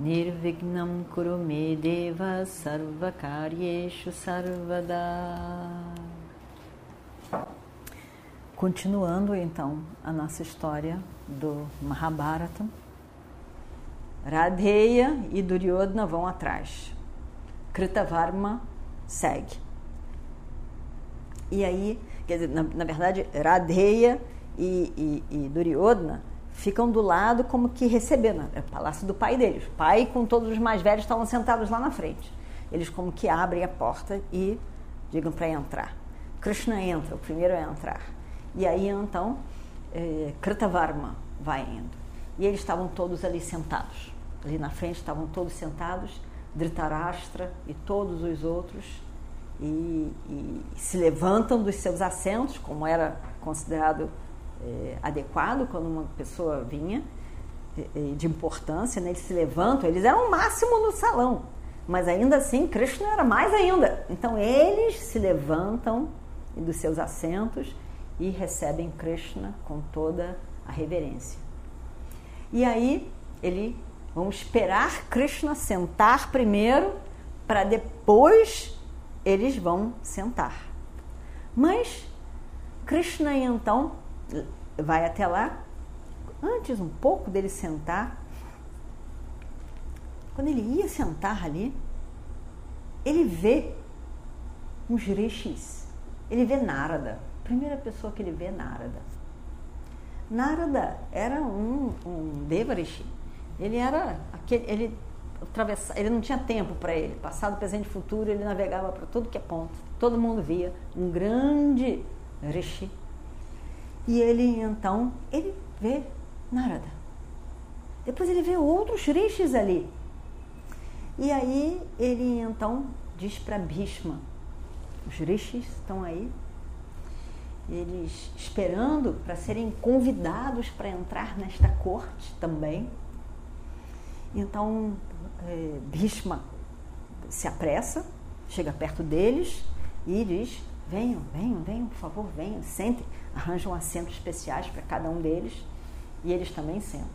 Nirvignam Kurume Deva Sarvakaryeshu Sarvada Continuando então a nossa história do Mahabharata, Radheya e Duryodhana vão atrás. Kritavarma segue. E aí, quer dizer, na, na verdade, Radheya e, e, e, Duryodhana ficam do lado como que recebendo, é o palácio do pai deles. O pai com todos os mais velhos estavam sentados lá na frente. Eles como que abrem a porta e digam para entrar. Krishna entra, o primeiro a entrar. E aí então é, Kritavarma vai indo. E eles estavam todos ali sentados. Ali na frente estavam todos sentados, Dhritarashtra e todos os outros, e, e se levantam dos seus assentos, como era considerado é, adequado quando uma pessoa vinha de importância, né? eles se levantam, eles eram o máximo no salão, mas ainda assim Krishna era mais ainda. Então eles se levantam dos seus assentos e recebem Krishna com toda a reverência. E aí ele vamos esperar Krishna sentar primeiro para depois eles vão sentar. Mas Krishna então vai até lá, antes um pouco dele sentar, quando ele ia sentar ali, ele vê uns rishis, ele vê Narada primeira pessoa que ele vê é Narada. Narada era um, um Devarishi. Ele era aquele, ele ele não tinha tempo para ele. Passado, presente e futuro, ele navegava para tudo que é ponto. Todo mundo via um grande rishi. E ele então, ele vê Narada. Depois ele vê outros rishis ali. E aí ele então diz para Bhishma: os rishis estão aí, eles esperando para serem convidados para entrar nesta corte também. Então, é, Bhishma se apressa, chega perto deles e diz: Venham, venham, venham, por favor, venham, sentem. Arranjam assentos especiais para cada um deles e eles também sentam.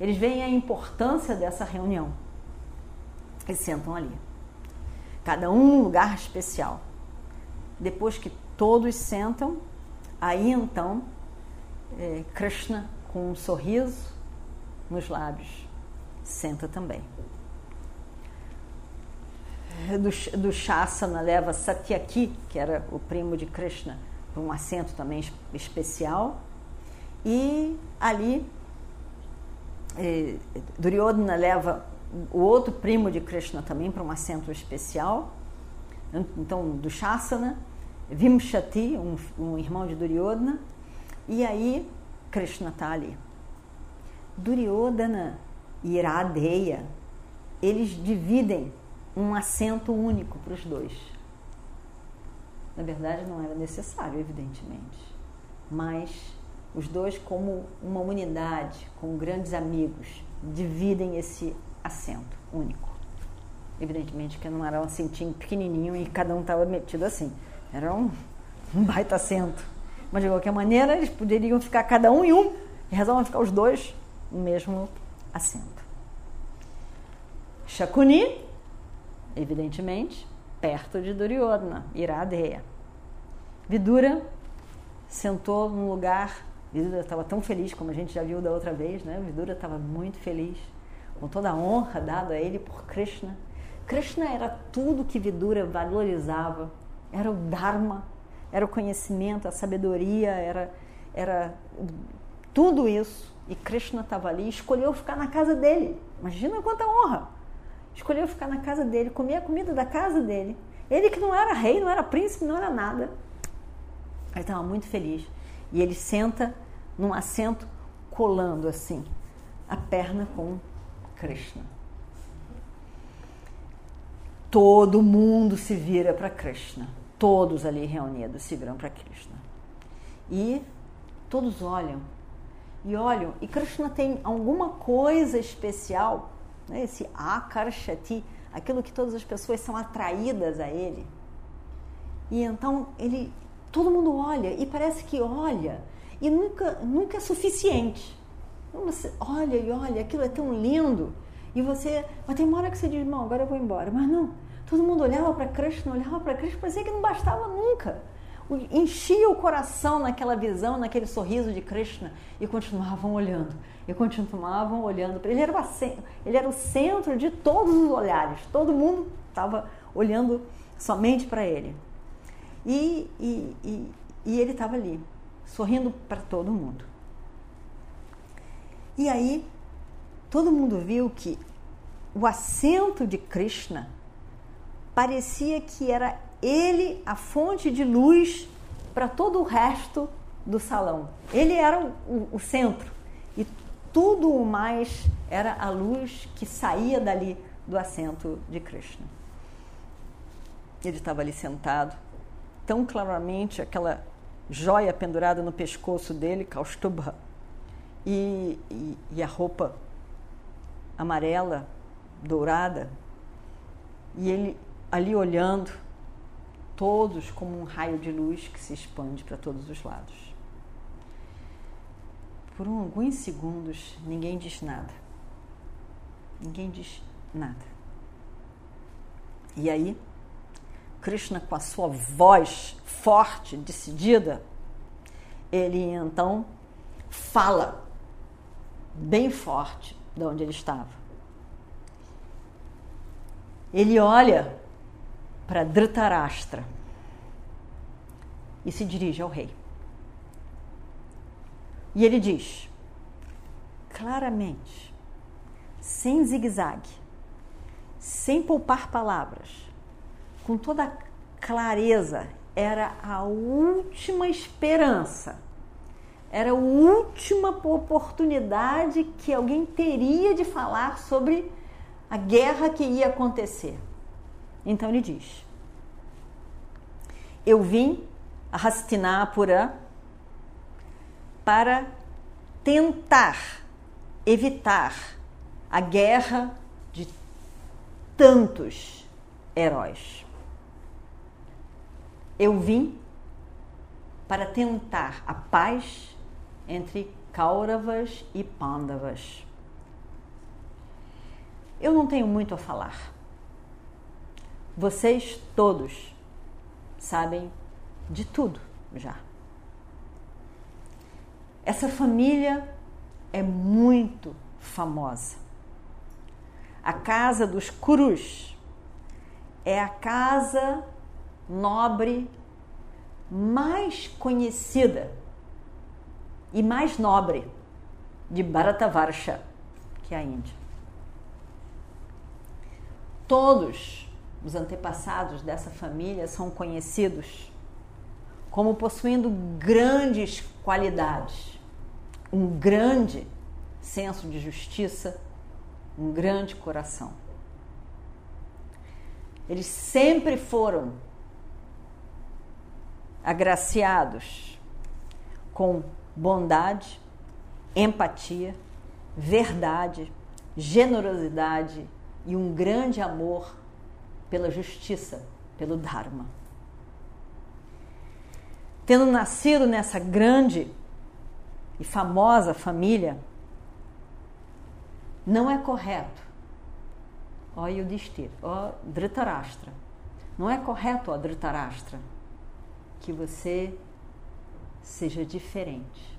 Eles veem a importância dessa reunião e sentam ali. Cada um num lugar especial. Depois que todos sentam, Aí então, é, Krishna, com um sorriso nos lábios, senta também. Do, do Shasana leva Satyaki, que era o primo de Krishna, para um assento também especial. E ali, é, Duryodhana leva o outro primo de Krishna também para um assento especial. Então, do Shasana Vimshati, um, um irmão de Duryodhana, e aí Krishna está ali. Duryodhana e Iradeya, eles dividem um assento único para os dois. Na verdade, não era necessário, evidentemente. Mas os dois, como uma unidade, como grandes amigos, dividem esse assento único. Evidentemente que não era um assentinho pequenininho e cada um estava metido assim. Era um, um baita assento. Mas de qualquer maneira, eles poderiam ficar cada um em um e resolvem ficar os dois no mesmo assento. Shakuni, evidentemente, perto de Duryodhana, Iradeya. Vidura sentou num lugar. Vidura estava tão feliz, como a gente já viu da outra vez, né? Vidura estava muito feliz, com toda a honra dada a ele por Krishna. Krishna era tudo que Vidura valorizava era o Dharma, era o conhecimento, a sabedoria, era, era tudo isso. E Krishna estava ali, escolheu ficar na casa dele. Imagina quanta honra! Escolheu ficar na casa dele, comer a comida da casa dele. Ele que não era rei, não era príncipe, não era nada. Ele estava muito feliz. E ele senta num assento colando assim a perna com Krishna. todo mundo se vira para Krishna. Todos ali reunidos se viram para Krishna. E todos olham. E olham. E Krishna tem alguma coisa especial, né? esse akarshati, aquilo que todas as pessoas são atraídas a ele. E então ele, todo mundo olha e parece que olha e nunca, nunca é suficiente. Você olha e olha, aquilo é tão lindo. E você, mas tem uma hora que você diz, não, agora eu vou embora. Mas não, todo mundo olhava para Krishna, olhava para Krishna, parecia que não bastava nunca. Enchia o coração naquela visão, naquele sorriso de Krishna e continuavam olhando. E continuavam olhando. Ele era, ele era o centro de todos os olhares. Todo mundo estava olhando somente para ele. E, e, e, e ele estava ali, sorrindo para todo mundo. E aí, todo mundo viu que o assento de Krishna parecia que era ele a fonte de luz para todo o resto do salão. Ele era o, o, o centro e tudo o mais era a luz que saía dali do assento de Krishna. Ele estava ali sentado, tão claramente aquela joia pendurada no pescoço dele, Kaustubha, e, e, e a roupa amarela, dourada, e ele ali olhando, todos como um raio de luz que se expande para todos os lados. Por alguns segundos, ninguém diz nada. Ninguém diz nada. E aí, Krishna, com a sua voz forte, decidida, ele então fala bem forte de onde ele estava. Ele olha para Dhritarashtra e se dirige ao rei. E ele diz, claramente, sem zigue-zague, sem poupar palavras, com toda clareza, era a última esperança era a última oportunidade que alguém teria de falar sobre a guerra que ia acontecer. Então ele diz: Eu vim a Hastinapura para tentar evitar a guerra de tantos heróis. Eu vim para tentar a paz entre Kauravas e Pandavas. Eu não tenho muito a falar. Vocês todos sabem de tudo já. Essa família é muito famosa. A casa dos Kurus é a casa nobre mais conhecida e mais nobre de Bharatavarsha, que é a Índia. Todos os antepassados dessa família são conhecidos como possuindo grandes qualidades, um grande senso de justiça, um grande coração. Eles sempre foram agraciados com bondade, empatia, verdade, generosidade e um grande amor pela justiça, pelo Dharma. Tendo nascido nessa grande e famosa família, não é correto, ó Yudhishthira, ó Dhritarashtra, não é correto, ó Dhritarashtra, que você seja diferente.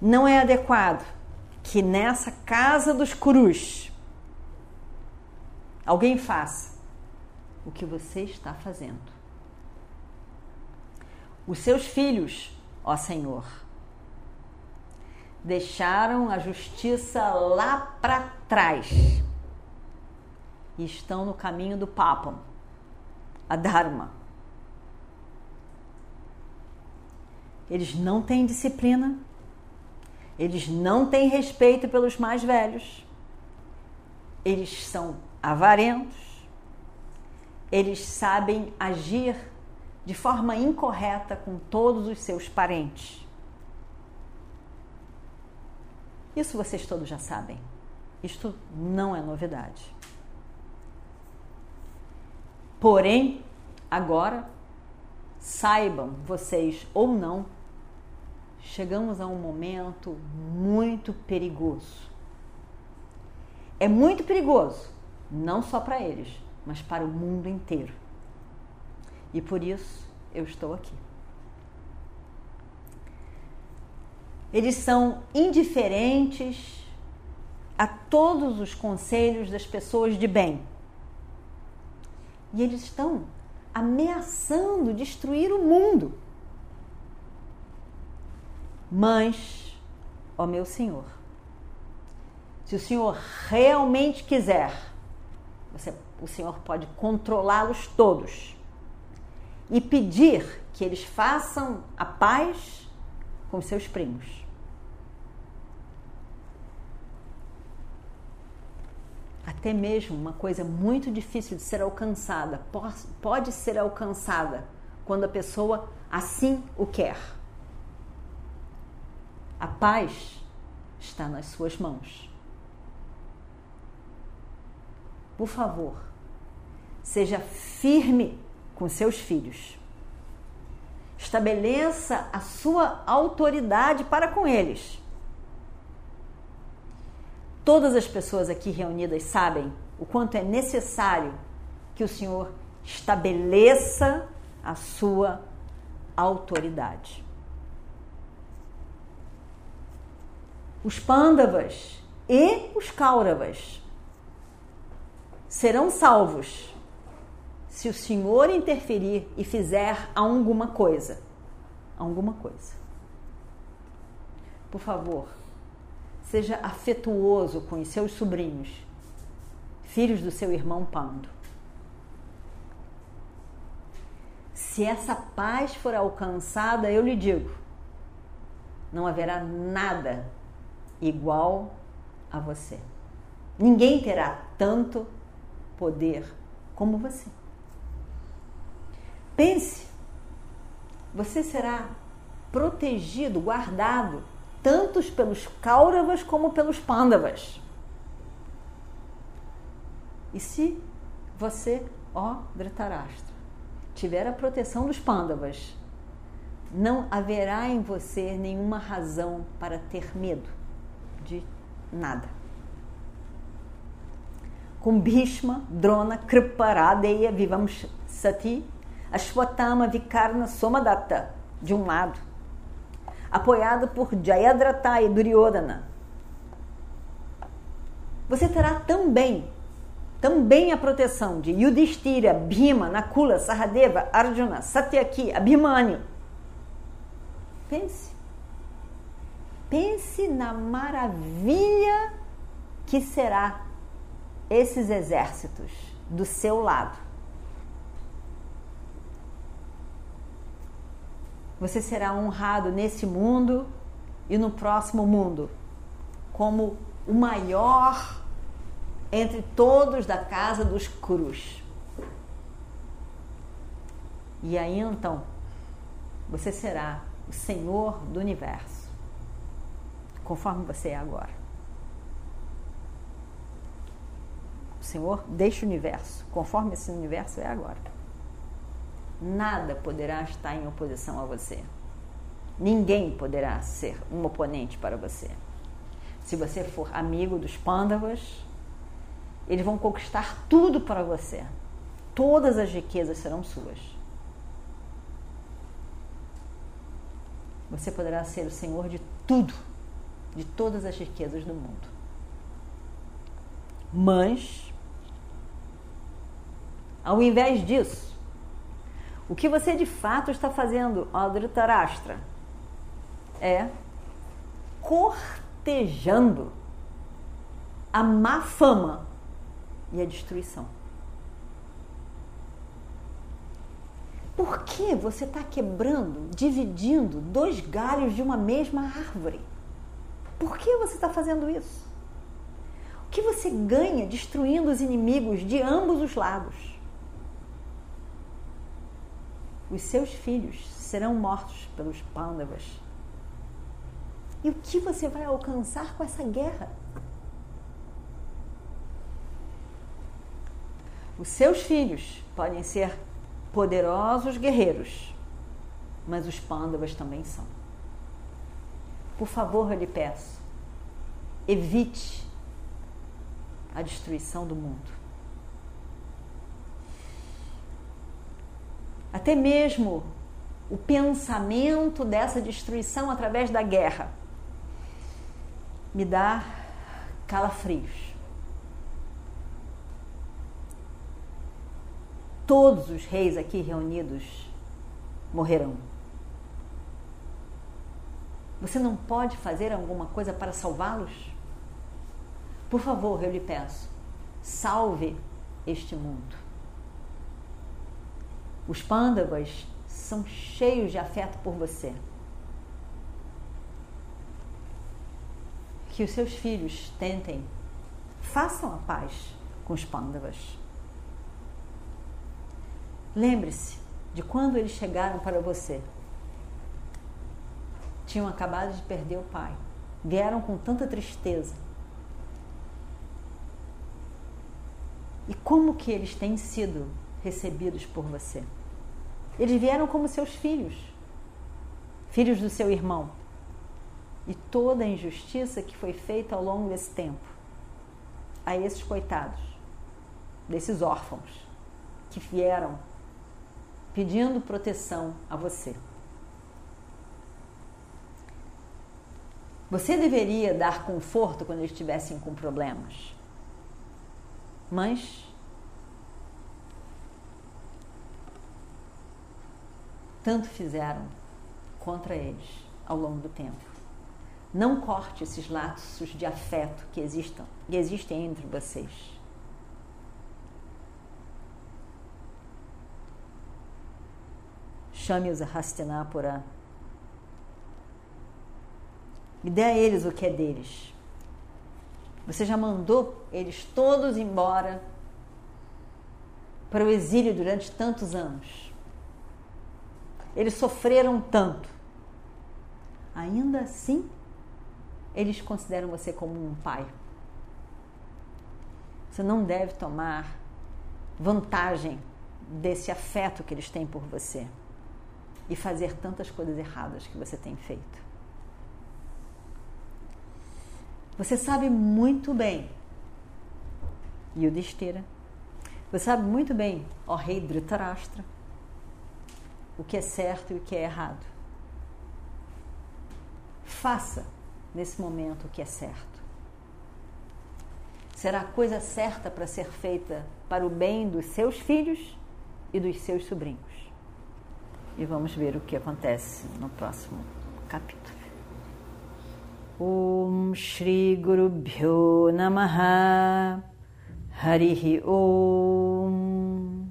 Não é adequado que nessa casa dos curus alguém faça o que você está fazendo. Os seus filhos, ó Senhor, deixaram a justiça lá para trás e estão no caminho do Papam, a Dharma Eles não têm disciplina, eles não têm respeito pelos mais velhos eles são avarentos, eles sabem agir de forma incorreta com todos os seus parentes. Isso vocês todos já sabem. Isto não é novidade. Porém, agora, saibam vocês ou não, chegamos a um momento muito perigoso. É muito perigoso, não só para eles, mas para o mundo inteiro. E por isso eu estou aqui. Eles são indiferentes a todos os conselhos das pessoas de bem. E eles estão ameaçando destruir o mundo. Mas, ó meu Senhor, se o Senhor realmente quiser, você, o Senhor pode controlá-los todos e pedir que eles façam a paz com seus primos. Até mesmo uma coisa muito difícil de ser alcançada pode ser alcançada quando a pessoa assim o quer. A paz está nas suas mãos. Por favor, seja firme com seus filhos. Estabeleça a sua autoridade para com eles. Todas as pessoas aqui reunidas sabem o quanto é necessário que o Senhor estabeleça a sua autoridade. Os Pândavas e os Kauravas serão salvos se o Senhor interferir e fizer alguma coisa. Alguma coisa. Por favor, seja afetuoso com os seus sobrinhos, filhos do seu irmão Pando. Se essa paz for alcançada, eu lhe digo, não haverá nada igual a você. Ninguém terá tanto poder como você. Pense, você será protegido, guardado, tanto pelos Kauravas como pelos Pandavas. E se você, ó Dhritarashtra, tiver a proteção dos Pandavas, não haverá em você nenhuma razão para ter medo de nada. Com Bhishma, Drona, Kriparadeya, vivamos Sati, Ashwatthama Vikarna Somadatta, de um lado, apoiado por Jayadratha e Duryodhana. Você terá também, também a proteção de Yudhishthira, Bhima, Nakula, Sahadeva, Arjuna, Satyaki, Abhimanyu. Pense. Pense na maravilha que será esses exércitos do seu lado. você será honrado nesse mundo e no próximo mundo como o maior entre todos da casa dos cruz. E aí então você será o Senhor do universo, conforme você é agora. O Senhor deste universo, conforme esse universo é agora nada poderá estar em oposição a você. Ninguém poderá ser um oponente para você. Se você for amigo dos pândavas, eles vão conquistar tudo para você. Todas as riquezas serão suas. Você poderá ser o senhor de tudo, de todas as riquezas do mundo. Mas, ao invés disso, o que você de fato está fazendo, ó é cortejando a má fama e a destruição. Por que você está quebrando, dividindo dois galhos de uma mesma árvore? Por que você está fazendo isso? O que você ganha destruindo os inimigos de ambos os lados? Os seus filhos serão mortos pelos Pandavas. E o que você vai alcançar com essa guerra? Os seus filhos podem ser poderosos guerreiros, mas os Pandavas também são. Por favor, eu lhe peço, evite a destruição do mundo. Até mesmo o pensamento dessa destruição através da guerra me dá calafrios. Todos os reis aqui reunidos morrerão. Você não pode fazer alguma coisa para salvá-los? Por favor, eu lhe peço, salve este mundo. Os pândavas são cheios de afeto por você. Que os seus filhos tentem, façam a paz com os pândavas. Lembre-se de quando eles chegaram para você. Tinham acabado de perder o pai. Vieram com tanta tristeza. E como que eles têm sido recebidos por você? Eles vieram como seus filhos, filhos do seu irmão. E toda a injustiça que foi feita ao longo desse tempo a esses coitados, desses órfãos que vieram pedindo proteção a você. Você deveria dar conforto quando eles estivessem com problemas. Mas tanto fizeram contra eles ao longo do tempo. Não corte esses laços de afeto que existam, que existem entre vocês. Chame-os a Hastinapura e dê a eles o que é deles. Você já mandou eles todos embora para o exílio durante tantos anos. Eles sofreram tanto. Ainda assim, eles consideram você como um pai. Você não deve tomar vantagem desse afeto que eles têm por você e fazer tantas coisas erradas que você tem feito. Você sabe muito bem, Yudhishthira, você sabe muito bem, ó rei Dhritarashtra, o que é certo e o que é errado. Faça nesse momento o que é certo. Será a coisa certa para ser feita para o bem dos seus filhos e dos seus sobrinhos. E vamos ver o que acontece no próximo capítulo. Om Shri Guru Bhyo Namaha Om